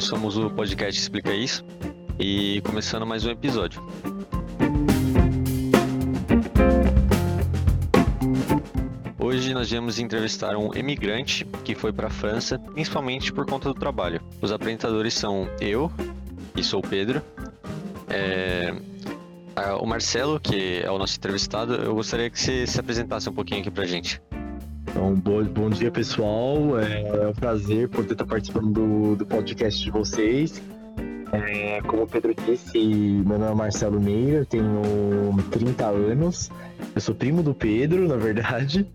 nós somos o podcast Explica Isso e começando mais um episódio. Hoje nós viemos entrevistar um imigrante que foi para a França, principalmente por conta do trabalho. Os apresentadores são eu, que sou o Pedro, é, o Marcelo, que é o nosso entrevistado. Eu gostaria que você se apresentasse um pouquinho aqui para gente. Então, bom, bom dia, pessoal. É um prazer poder estar participando do, do podcast de vocês. É, como o Pedro disse, meu nome é Marcelo Meira, tenho 30 anos. Eu sou primo do Pedro, na verdade.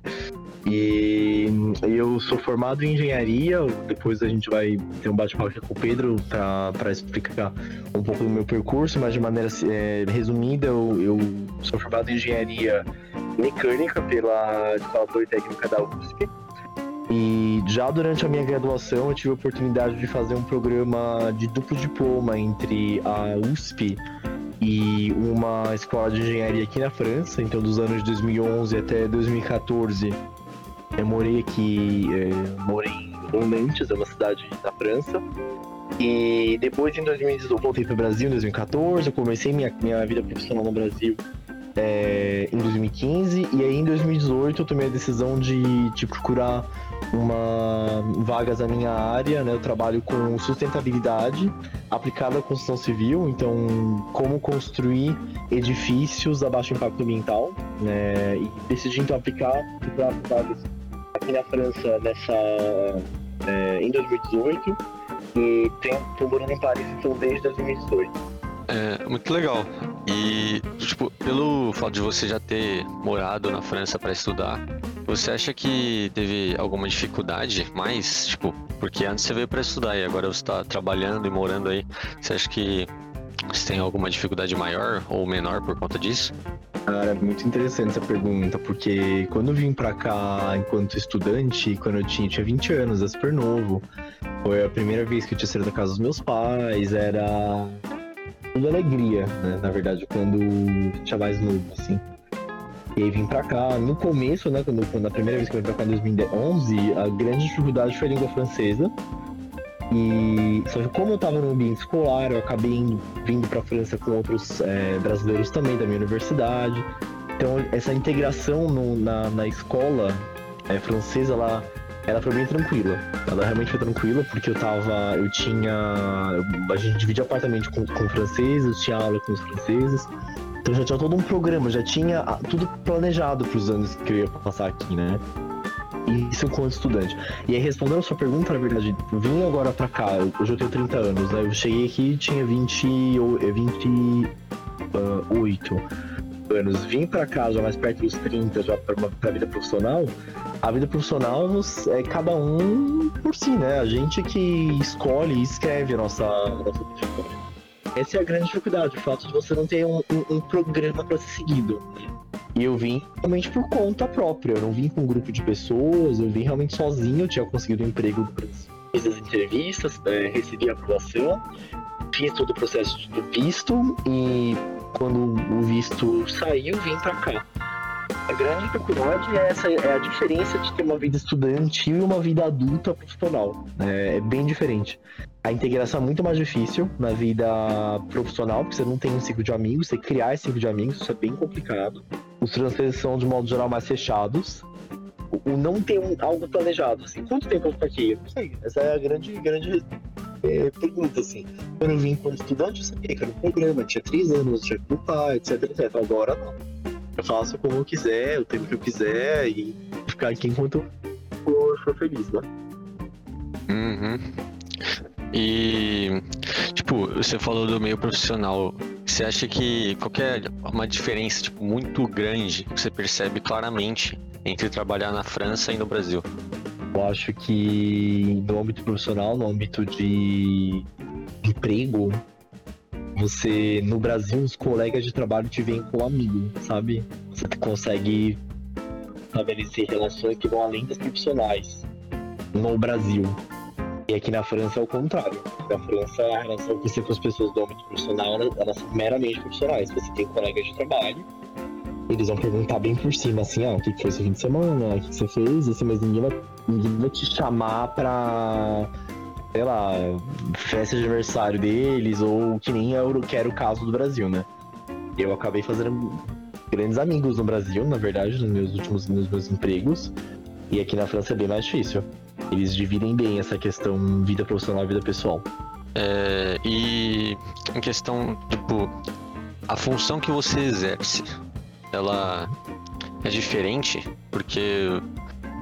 E eu sou formado em engenharia. Depois a gente vai ter um bate-papo com o Pedro para explicar um pouco do meu percurso, mas de maneira é, resumida, eu, eu, sou formado em engenharia mecânica pela Escola Politécnica da USP. E já durante a minha graduação eu tive a oportunidade de fazer um programa de duplo diploma entre a USP e uma escola de engenharia aqui na França. Então, dos anos de 2011 até 2014, eu morei aqui, é, morei em Nantes, é uma cidade na França. E depois, em 2018, voltei para o Brasil em 2014. Eu comecei minha, minha vida profissional no Brasil é, em 2015 e aí em 2018 eu tomei a decisão de, de procurar uma vagas na minha área, né? Eu trabalho com sustentabilidade aplicada à construção civil, então como construir edifícios a baixo impacto ambiental, né? E decidi então aplicar para vagas aqui na França nessa é, em 2018 e estou morando em Paris então desde 2018. É, muito legal. E, tipo, pelo fato de você já ter morado na França para estudar, você acha que teve alguma dificuldade mais, tipo, porque antes você veio para estudar e agora você está trabalhando e morando aí, você acha que você tem alguma dificuldade maior ou menor por conta disso? Cara, é muito interessante essa pergunta, porque quando eu vim pra cá enquanto estudante, quando eu tinha, tinha 20 anos, é super novo, foi a primeira vez que eu tinha saído da casa dos meus pais, era tudo alegria, né? Na verdade, quando tinha mais novo, assim. E aí vim pra cá, no começo, né, quando, quando a primeira vez que eu vim pra cá em 2011, a grande dificuldade foi a língua francesa. E só que como eu tava no ambiente escolar, eu acabei indo, vindo pra França com outros é, brasileiros também da minha universidade. Então essa integração no, na, na escola é, francesa lá ela foi bem tranquila. Ela realmente foi tranquila, porque eu tava. Eu tinha. A gente dividia apartamento com, com franceses, tinha aula com os franceses. Então já tinha todo um programa, já tinha tudo planejado para os anos que eu ia passar aqui, né? Isso enquanto estudante. E aí, respondendo a sua pergunta, na verdade, vim agora pra cá, hoje eu tenho 30 anos, né? Eu cheguei aqui e tinha 20, 28 anos. Vim pra cá já mais perto dos 30, já pra, pra vida profissional a vida profissional é cada um por si, né? A gente que escolhe e escreve a nossa, nossa. Essa é a grande dificuldade, o fato de você não ter um, um, um programa para ser seguido. E eu vim realmente por conta própria, eu não vim com um grupo de pessoas, eu vim realmente sozinho, eu tinha conseguido um emprego fiz as entrevistas, é, recebi a aprovação, fiz todo o processo de visto e quando o visto saiu, vim para cá. A grande dificuldade é, essa, é a diferença de ter uma vida estudantil e uma vida adulta profissional. É, é bem diferente. A integração é muito mais difícil na vida profissional, porque você não tem um ciclo de amigos, você criar esse ciclo de amigos, isso é bem complicado. Os transferes são, de modo geral, mais fechados. O, não ter um, algo planejado, assim, quanto tempo eu ficar aqui? Eu não sei. Essa é a grande, grande é, pergunta, assim. Quando eu vim como estudante, eu sabia que era um programa, tinha três anos, tinha que ocupar, etc, etc. Agora não eu faço como eu quiser, o tempo que eu quiser e ficar aqui enquanto eu for feliz, né? Uhum. E, tipo, você falou do meio profissional. Você acha que qualquer uma diferença tipo, muito grande que você percebe claramente entre trabalhar na França e no Brasil? Eu acho que no âmbito profissional, no âmbito de emprego, você, no Brasil, os colegas de trabalho te veem como amigo, sabe? Você consegue estabelecer relações que vão além das profissionais no Brasil. E aqui na França é o contrário. Na França, a relação que você com as pessoas do âmbito profissional, elas são meramente profissionais. Você tem colegas de trabalho, eles vão perguntar bem por cima, assim, ah, o que foi esse fim de semana, o que você fez, assim, mas ninguém vai, ninguém vai te chamar pra sei lá, festa de aniversário deles, ou que nem era, que era o caso do Brasil, né? Eu acabei fazendo grandes amigos no Brasil, na verdade, nos meus últimos nos meus empregos. E aqui na França é bem mais difícil. Eles dividem bem essa questão vida profissional e vida pessoal. É, e em questão, tipo, a função que você exerce, ela é diferente porque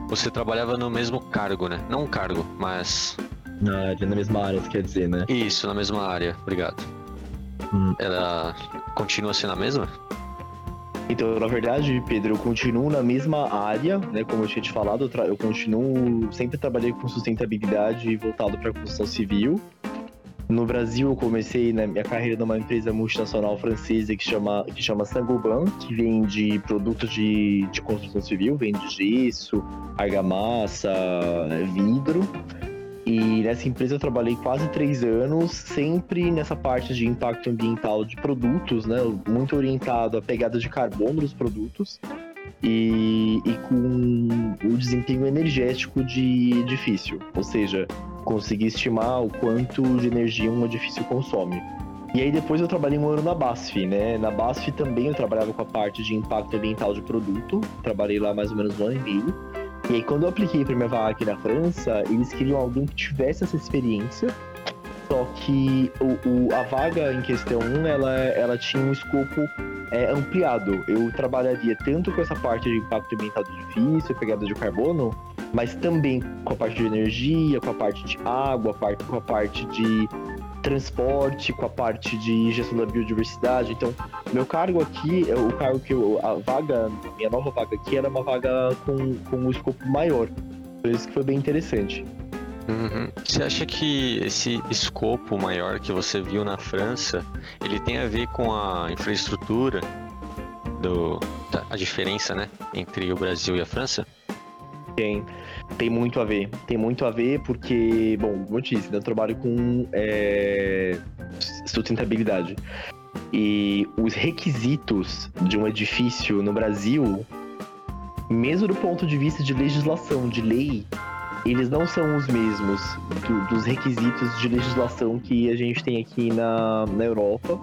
você trabalhava no mesmo cargo, né? Não um cargo, mas. Na área, na mesma área, você quer dizer, né? Isso, na mesma área, obrigado. Hum. Ela continua sendo a mesma? Então, na verdade, Pedro, eu continuo na mesma área, né? Como eu tinha te falado, eu, tra- eu continuo. Sempre trabalhei com sustentabilidade voltado para a construção civil. No Brasil, eu comecei na minha carreira numa empresa multinacional francesa que chama, que chama Saint-Gobain, que vende produtos de, de construção civil, vende gesso, argamassa, vidro. E nessa empresa eu trabalhei quase três anos, sempre nessa parte de impacto ambiental de produtos, né? Muito orientado à pegada de carbono dos produtos e, e com o desempenho energético de edifício, ou seja, conseguir estimar o quanto de energia um edifício consome. E aí depois eu trabalhei um ano na BASF, né? Na BASF também eu trabalhava com a parte de impacto ambiental de produto, trabalhei lá mais ou menos um ano e meio. E aí quando eu apliquei para minha vaga aqui na França, eles queriam alguém que tivesse essa experiência, só que o, o- a vaga em questão, ela, ela tinha um escopo é, ampliado. Eu trabalharia tanto com essa parte de impacto ambiental do edifício, pegada de carbono, mas também com a parte de energia, com a parte de água, com a parte de transporte, com a parte de gestão da biodiversidade. Então, meu cargo aqui, é o cargo que eu, a vaga, minha nova vaga aqui era uma vaga com, com um escopo maior. Por isso que foi bem interessante. Uhum. Você acha que esse escopo maior que você viu na França, ele tem a ver com a infraestrutura do a diferença, né, entre o Brasil e a França? Tem, tem muito a ver. Tem muito a ver porque, bom, como eu disse, né, eu trabalho com é, sustentabilidade. E os requisitos de um edifício no Brasil, mesmo do ponto de vista de legislação, de lei, eles não são os mesmos do- dos requisitos de legislação que a gente tem aqui na, na Europa.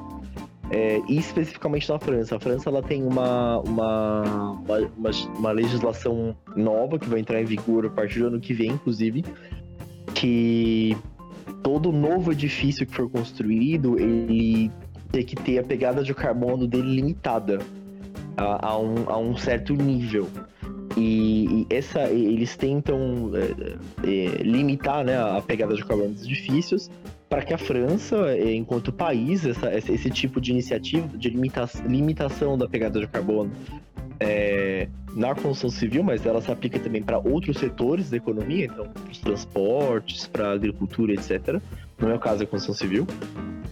É, e especificamente na França. A França ela tem uma, uma, uma, uma, legislação nova que vai entrar em vigor a partir do ano que vem, inclusive, que todo novo edifício que for construído, ele tem que ter a pegada de carbono dele limitada a, a um, a um certo nível. E, e essa, eles tentam é, é, limitar né, a pegada de carbono dos edifícios para que a França, é, enquanto país, essa- esse, tipo de iniciativa de limita- limitação da pegada de carbono é, na construção civil, mas ela se aplica também para outros setores da economia, então para os transportes, para a agricultura, etc. No meu caso, é a construção civil.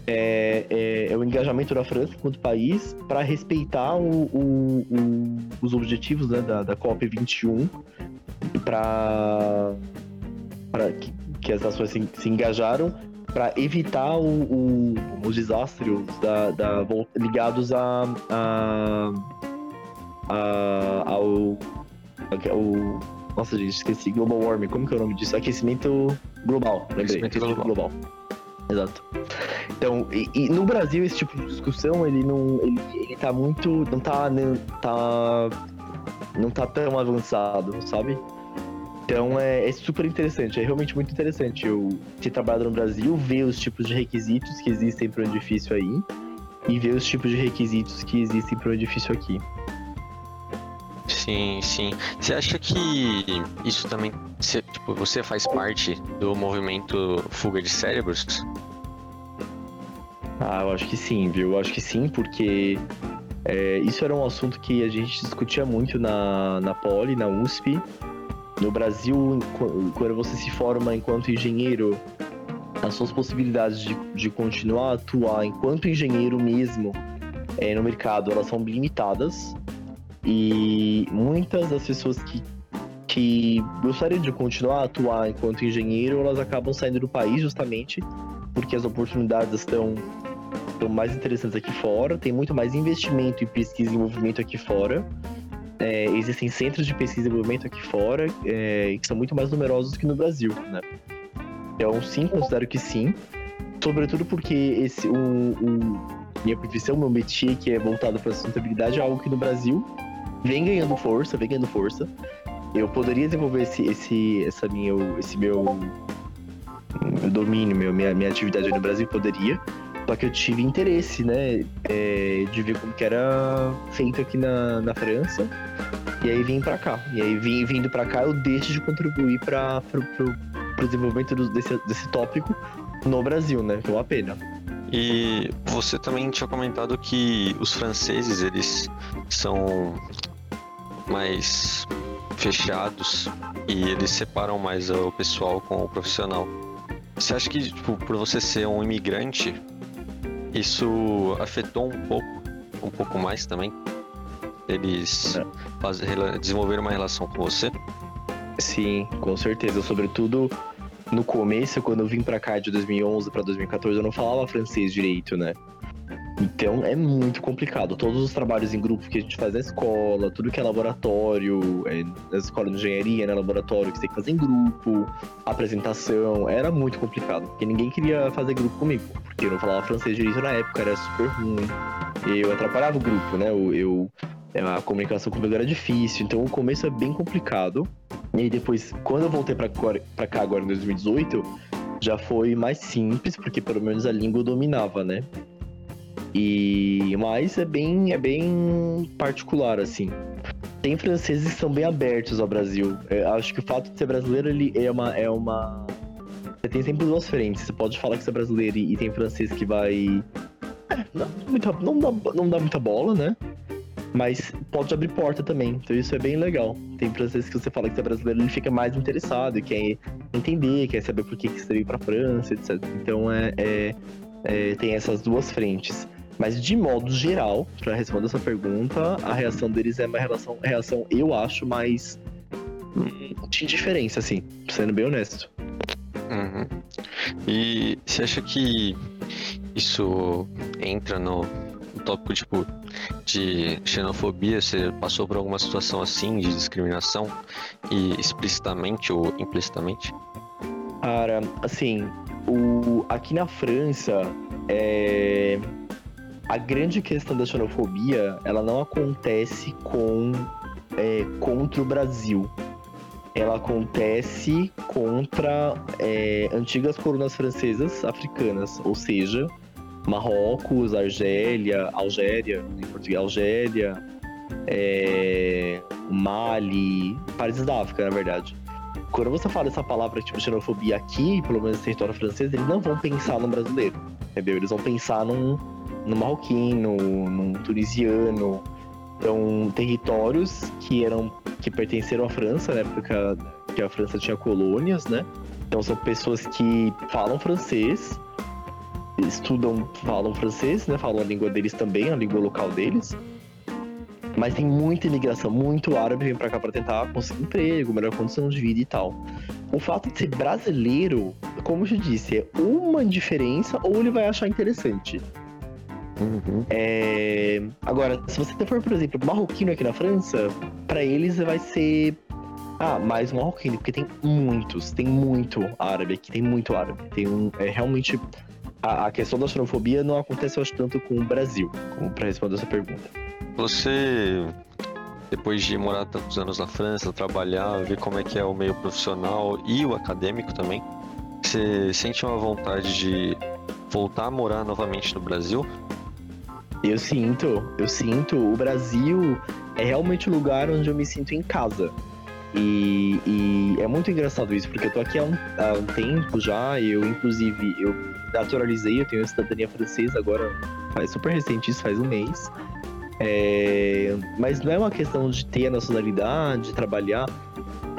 É, é- é o engajamento da França enquanto país para respeitar o- o- o- os objetivos né, da, da COP21 para que, que as nações se, se engajaram para evitar o- o- os desastres da, da- ligados a, a, a- ao, ao- Nossa, gente, esqueci. Global warming. Como que é o nome disso? Aquecimento global. Lembrei. Aquecimento global. Exato. Então, e, e no Brasil esse tipo de discussão, ele não. Ele, ele tá muito. Não tá. Não tá. Não tá tão avançado, sabe? Então é, é super interessante, é realmente muito interessante eu ter trabalhado no Brasil, ver os tipos de requisitos que existem para um edifício aí e ver os tipos de requisitos que existem para um edifício aqui. Sim, sim. Você acha que isso também, você, tipo, você faz parte do movimento fuga de cérebros? Ah, eu acho que sim, viu? Eu acho que sim, porque é, isso era um assunto que a gente discutia muito na, na Poli, na USP. No Brasil, quando você se forma enquanto engenheiro, as suas possibilidades de, de continuar a atuar enquanto engenheiro mesmo é, no mercado, elas são limitadas. E muitas das pessoas que, que gostariam de continuar a atuar enquanto engenheiro, elas acabam saindo do país justamente porque as oportunidades estão estão mais interessantes aqui fora, tem muito mais investimento em pesquisa e desenvolvimento aqui fora. É, existem centros de pesquisa e desenvolvimento aqui fora é, que são muito mais numerosos que no Brasil, né? Então, sim, considero que sim. Sobretudo porque esse, o, o minha profissão, meu métier, que é voltado para sustentabilidade, é algo que no Brasil vem ganhando força, vem ganhando força. Eu poderia desenvolver esse, esse, essa minha, esse meu, meu domínio, meu, minha, minha atividade no Brasil, poderia. Só que eu tive interesse, né, é, de ver como que era feito aqui na, na França. E aí vim para cá. E aí vim, vindo para cá, eu deixo de contribuir para o desenvolvimento do, desse, desse tópico no Brasil, né? Que é uma pena. E você também tinha comentado que os franceses, eles são mais fechados e eles separam mais o pessoal com o profissional. Você acha que, tipo, por você ser um imigrante, isso afetou um pouco, um pouco mais também? Eles é. faz, desenvolveram uma relação com você? Sim, com certeza. Sobretudo no começo, quando eu vim para cá de 2011 para 2014, eu não falava francês direito, né? Então é muito complicado. Todos os trabalhos em grupo que a gente faz na escola, tudo que é laboratório, é, na escola de engenharia, né, laboratório que você tem que fazer em grupo, apresentação, era muito complicado. Porque ninguém queria fazer grupo comigo, porque eu não falava francês direito na época, era super ruim. Eu atrapalhava o grupo, né? Eu, eu a comunicação comigo era difícil, então o começo é bem complicado. E aí depois, quando eu voltei para cá agora em 2018, já foi mais simples, porque pelo menos a língua dominava, né? E mas é bem é bem particular assim. Tem franceses que são bem abertos ao Brasil. Eu acho que o fato de ser brasileiro ele é uma é uma você tem sempre duas frentes. Você pode falar que você é brasileiro e tem francês que vai é, não, muita, não, dá, não dá muita bola, né? Mas pode abrir porta também. Então isso é bem legal. Tem franceses que você fala que você é brasileiro, ele fica mais interessado, quer entender, quer saber por que, que você veio pra França, etc. Então é, é, é tem essas duas frentes. Mas de modo geral, para responder essa pergunta, a reação deles é uma relação, reação, eu acho, mais hum, de indiferença, assim, sendo bem honesto. Uhum. E você acha que isso entra no, no tópico, tipo, de xenofobia? Você passou por alguma situação assim de discriminação e explicitamente ou implicitamente? Cara, assim, o, aqui na França, é, a grande questão da xenofobia, ela não acontece com é, contra o Brasil. Ela acontece contra é, antigas colunas francesas africanas, ou seja, Marrocos, Argélia, Algéria, em português, Algéria, é, Mali, países da África, na verdade. Quando você fala essa palavra tipo xenofobia aqui, pelo menos no território francês, eles não vão pensar no brasileiro, entendeu? Eles vão pensar num, no marroquino, no tunisiano. Então, territórios que eram que pertenceram à França, na época que a França tinha colônias, né? Então são pessoas que falam francês, estudam, falam francês, né? Falam a língua deles também, a língua local deles. Mas tem muita imigração, muito árabe vem para cá para tentar conseguir emprego, melhor condição de vida e tal. O fato de ser brasileiro, como eu já disse, é uma diferença ou ele vai achar interessante. Uhum. É... Agora, se você for, por exemplo, marroquino aqui na França, para eles vai ser. Ah, mais um marroquino, porque tem muitos, tem muito árabe aqui, tem muito árabe. Tem um. É realmente. A, a questão da xenofobia não acontece, eu acho, tanto com o Brasil, como para responder essa pergunta. Você, depois de morar tantos anos na França, trabalhar, ver como é que é o meio profissional e o acadêmico também, você sente uma vontade de voltar a morar novamente no Brasil? Eu sinto, eu sinto. O Brasil é realmente o lugar onde eu me sinto em casa. E, e, é muito engraçado isso, porque eu tô aqui há um, há um, tempo já, eu inclusive, eu naturalizei, eu tenho cidadania francesa agora, faz super recente isso, faz um mês. É, mas não é uma questão de ter a nacionalidade, de trabalhar,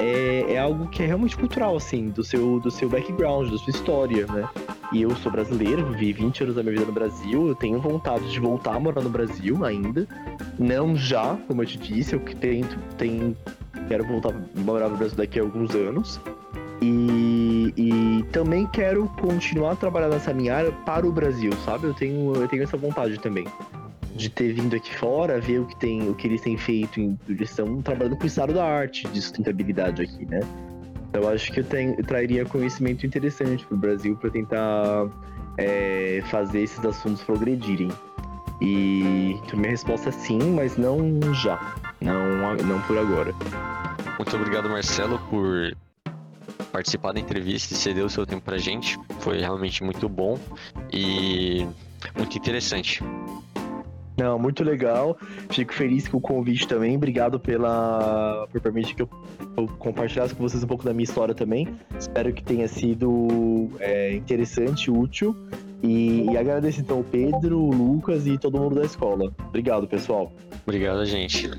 é, é algo que é realmente cultural, assim, do seu, do seu background, da sua história, né? E eu sou brasileiro, vivi 20 anos da minha vida no Brasil, eu tenho vontade de voltar a morar no Brasil ainda. Não já, como eu te disse, eu tento, tenho, quero voltar a morar no Brasil daqui a alguns anos. E, e, também quero continuar trabalhando nessa minha área para o Brasil, sabe? Eu tenho, eu tenho essa vontade também de ter vindo aqui fora, ver o que tem, o que eles têm feito eles estão trabalhando com o estado da arte de sustentabilidade aqui, né? Eu acho que eu, eu trairia conhecimento interessante para o Brasil para tentar é, fazer esses assuntos progredirem. E então, minha resposta é sim, mas não já. Não, não por agora. Muito obrigado, Marcelo, por participar da entrevista e ceder o seu tempo pra gente. Foi realmente muito bom e muito interessante. Não, muito legal. Fico feliz com o convite também. Obrigado pela por permitir que eu, eu compartilhasse com vocês um pouco da minha história também. Espero que tenha sido é, interessante, útil. E, e agradeço então o Pedro, o Lucas e todo mundo da escola. Obrigado, pessoal. Obrigado, gente.